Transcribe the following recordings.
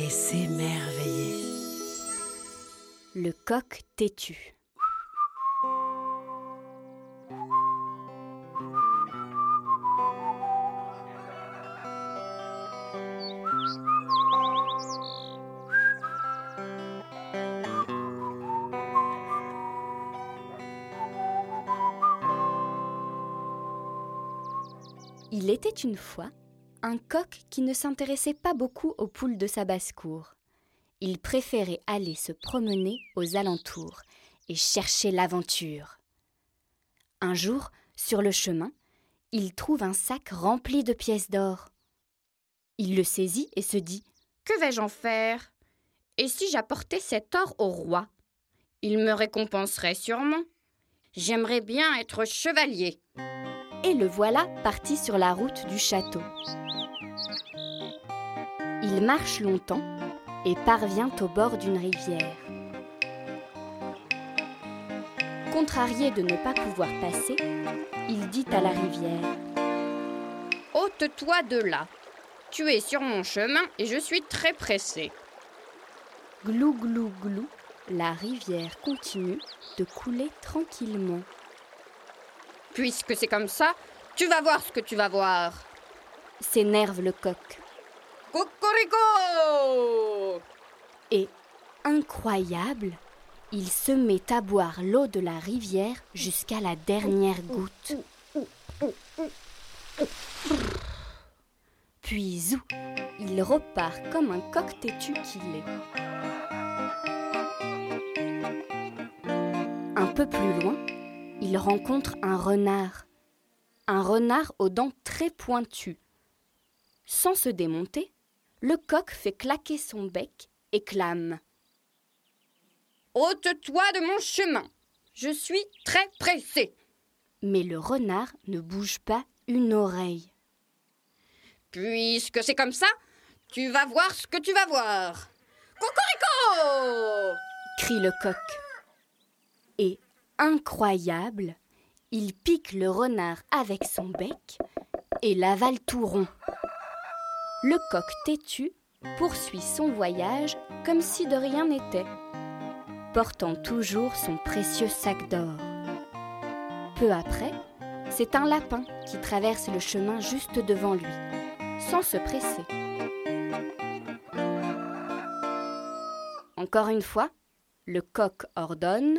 et s'émerveiller. Le coq têtu. Il était une fois un coq qui ne s'intéressait pas beaucoup aux poules de sa basse-cour. Il préférait aller se promener aux alentours et chercher l'aventure. Un jour, sur le chemin, il trouve un sac rempli de pièces d'or. Il le saisit et se dit Que vais-je en faire? Et si j'apportais cet or au roi? Il me récompenserait sûrement. J'aimerais bien être chevalier. Et le voilà parti sur la route du château. Il marche longtemps et parvient au bord d'une rivière. Contrarié de ne pas pouvoir passer, il dit à la rivière Ôte-toi de là. Tu es sur mon chemin et je suis très pressé. Glou glou glou, la rivière continue de couler tranquillement. Puisque c'est comme ça, tu vas voir ce que tu vas voir. S'énerve le coq. Cocorico Et, incroyable, il se met à boire l'eau de la rivière jusqu'à la dernière goutte. Puis zou, il repart comme un coq têtu qu'il est. Un peu plus loin, il rencontre un renard. Un renard aux dents très pointues. Sans se démonter, le coq fait claquer son bec et clame. Ôte-toi de mon chemin. Je suis très pressé. Mais le renard ne bouge pas une oreille. Puisque c'est comme ça, tu vas voir ce que tu vas voir. Cocorico crie le coq. Et, incroyable, il pique le renard avec son bec et l'avale tout rond. Le coq têtu poursuit son voyage comme si de rien n'était, portant toujours son précieux sac d'or. Peu après, c'est un lapin qui traverse le chemin juste devant lui, sans se presser. Encore une fois, le coq ordonne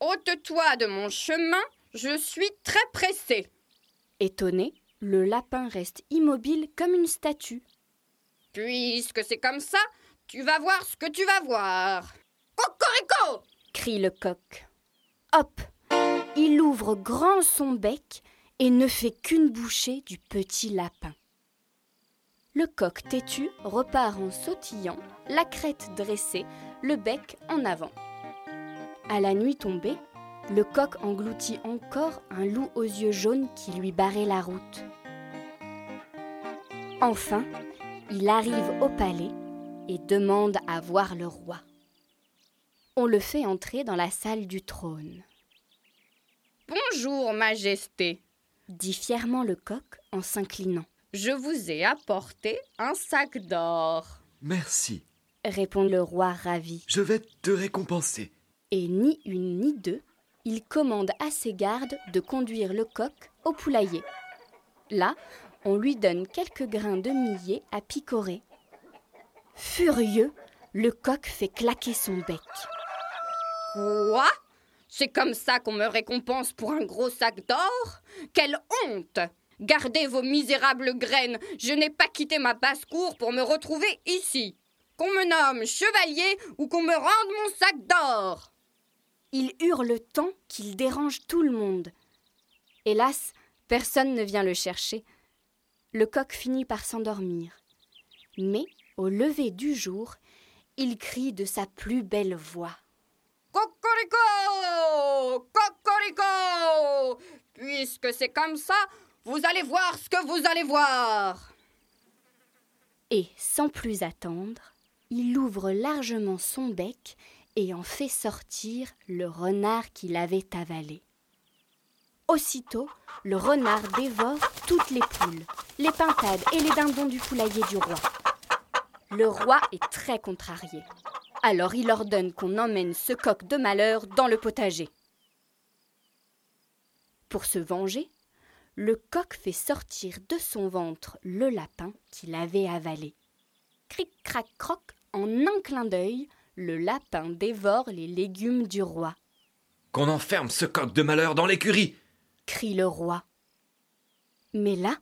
Ôte-toi de mon chemin, je suis très pressé. Étonné, le lapin reste immobile comme une statue. Puisque c'est comme ça, tu vas voir ce que tu vas voir. Cocorico crie le coq. Hop Il ouvre grand son bec et ne fait qu'une bouchée du petit lapin. Le coq têtu repart en sautillant, la crête dressée, le bec en avant. À la nuit tombée, le coq engloutit encore un loup aux yeux jaunes qui lui barrait la route. Enfin, il arrive au palais et demande à voir le roi. On le fait entrer dans la salle du trône. Bonjour, Majesté, dit fièrement le coq en s'inclinant. Je vous ai apporté un sac d'or. Merci, répond le roi ravi. je vais te récompenser. Et ni une ni deux, il commande à ses gardes de conduire le coq au poulailler. Là, on lui donne quelques grains de millet à picorer. Furieux, le coq fait claquer son bec. Quoi? C'est comme ça qu'on me récompense pour un gros sac d'or? Quelle honte Gardez vos misérables graines, je n'ai pas quitté ma basse-cour pour me retrouver ici. Qu'on me nomme chevalier ou qu'on me rende mon sac d'or. Il hurle tant qu'il dérange tout le monde. Hélas, personne ne vient le chercher. Le coq finit par s'endormir. Mais, au lever du jour, il crie de sa plus belle voix. Cocorico Cocorico Puisque c'est comme ça, vous allez voir ce que vous allez voir. Et sans plus attendre, il ouvre largement son bec et en fait sortir le renard qu'il avait avalé. Aussitôt, le renard dévore toutes les poules, les pintades et les dindons du poulailler du roi. Le roi est très contrarié. Alors il ordonne qu'on emmène ce coq de malheur dans le potager. Pour se venger, le coq fait sortir de son ventre le lapin qu'il avait avalé. Cric crac croc, en un clin d'œil, le lapin dévore les légumes du roi. Qu'on enferme ce coq de malheur dans l'écurie crie le roi. Mais là,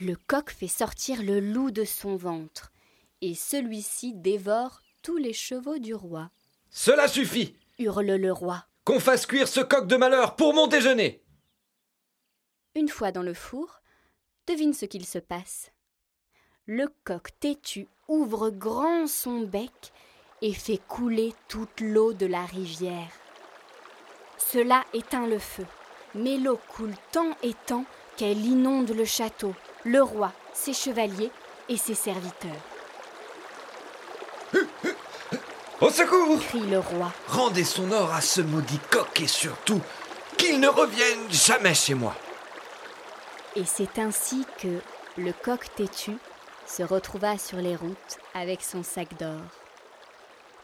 le coq fait sortir le loup de son ventre, et celui-ci dévore tous les chevaux du roi. Cela suffit hurle le roi. Qu'on fasse cuire ce coq de malheur pour mon déjeuner Une fois dans le four, devine ce qu'il se passe. Le coq têtu ouvre grand son bec et fait couler toute l'eau de la rivière. Cela éteint le feu, mais l'eau coule tant et tant qu'elle inonde le château, le roi, ses chevaliers et ses serviteurs. Au secours crie le roi. Rendez son or à ce maudit coq et surtout qu'il ne revienne jamais chez moi. Et c'est ainsi que le coq têtu se retrouva sur les routes avec son sac d'or.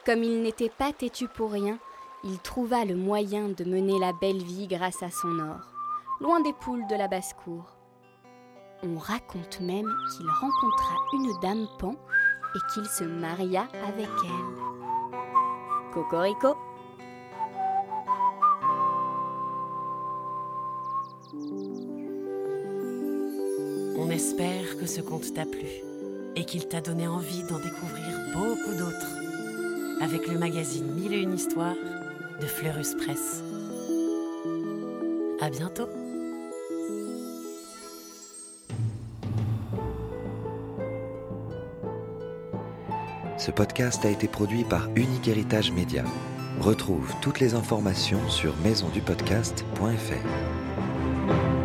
Comme il n'était pas têtu pour rien, il trouva le moyen de mener la belle vie grâce à son or, loin des poules de la basse-cour. On raconte même qu'il rencontra une dame pan et qu'il se maria avec elle. Cocorico On espère que ce conte t'a plu et qu'il t'a donné envie d'en découvrir beaucoup d'autres avec le magazine Mille et une histoires de Fleurus Press. À bientôt! Ce podcast a été produit par Unique Héritage Média. Retrouve toutes les informations sur maisondupodcast.fr.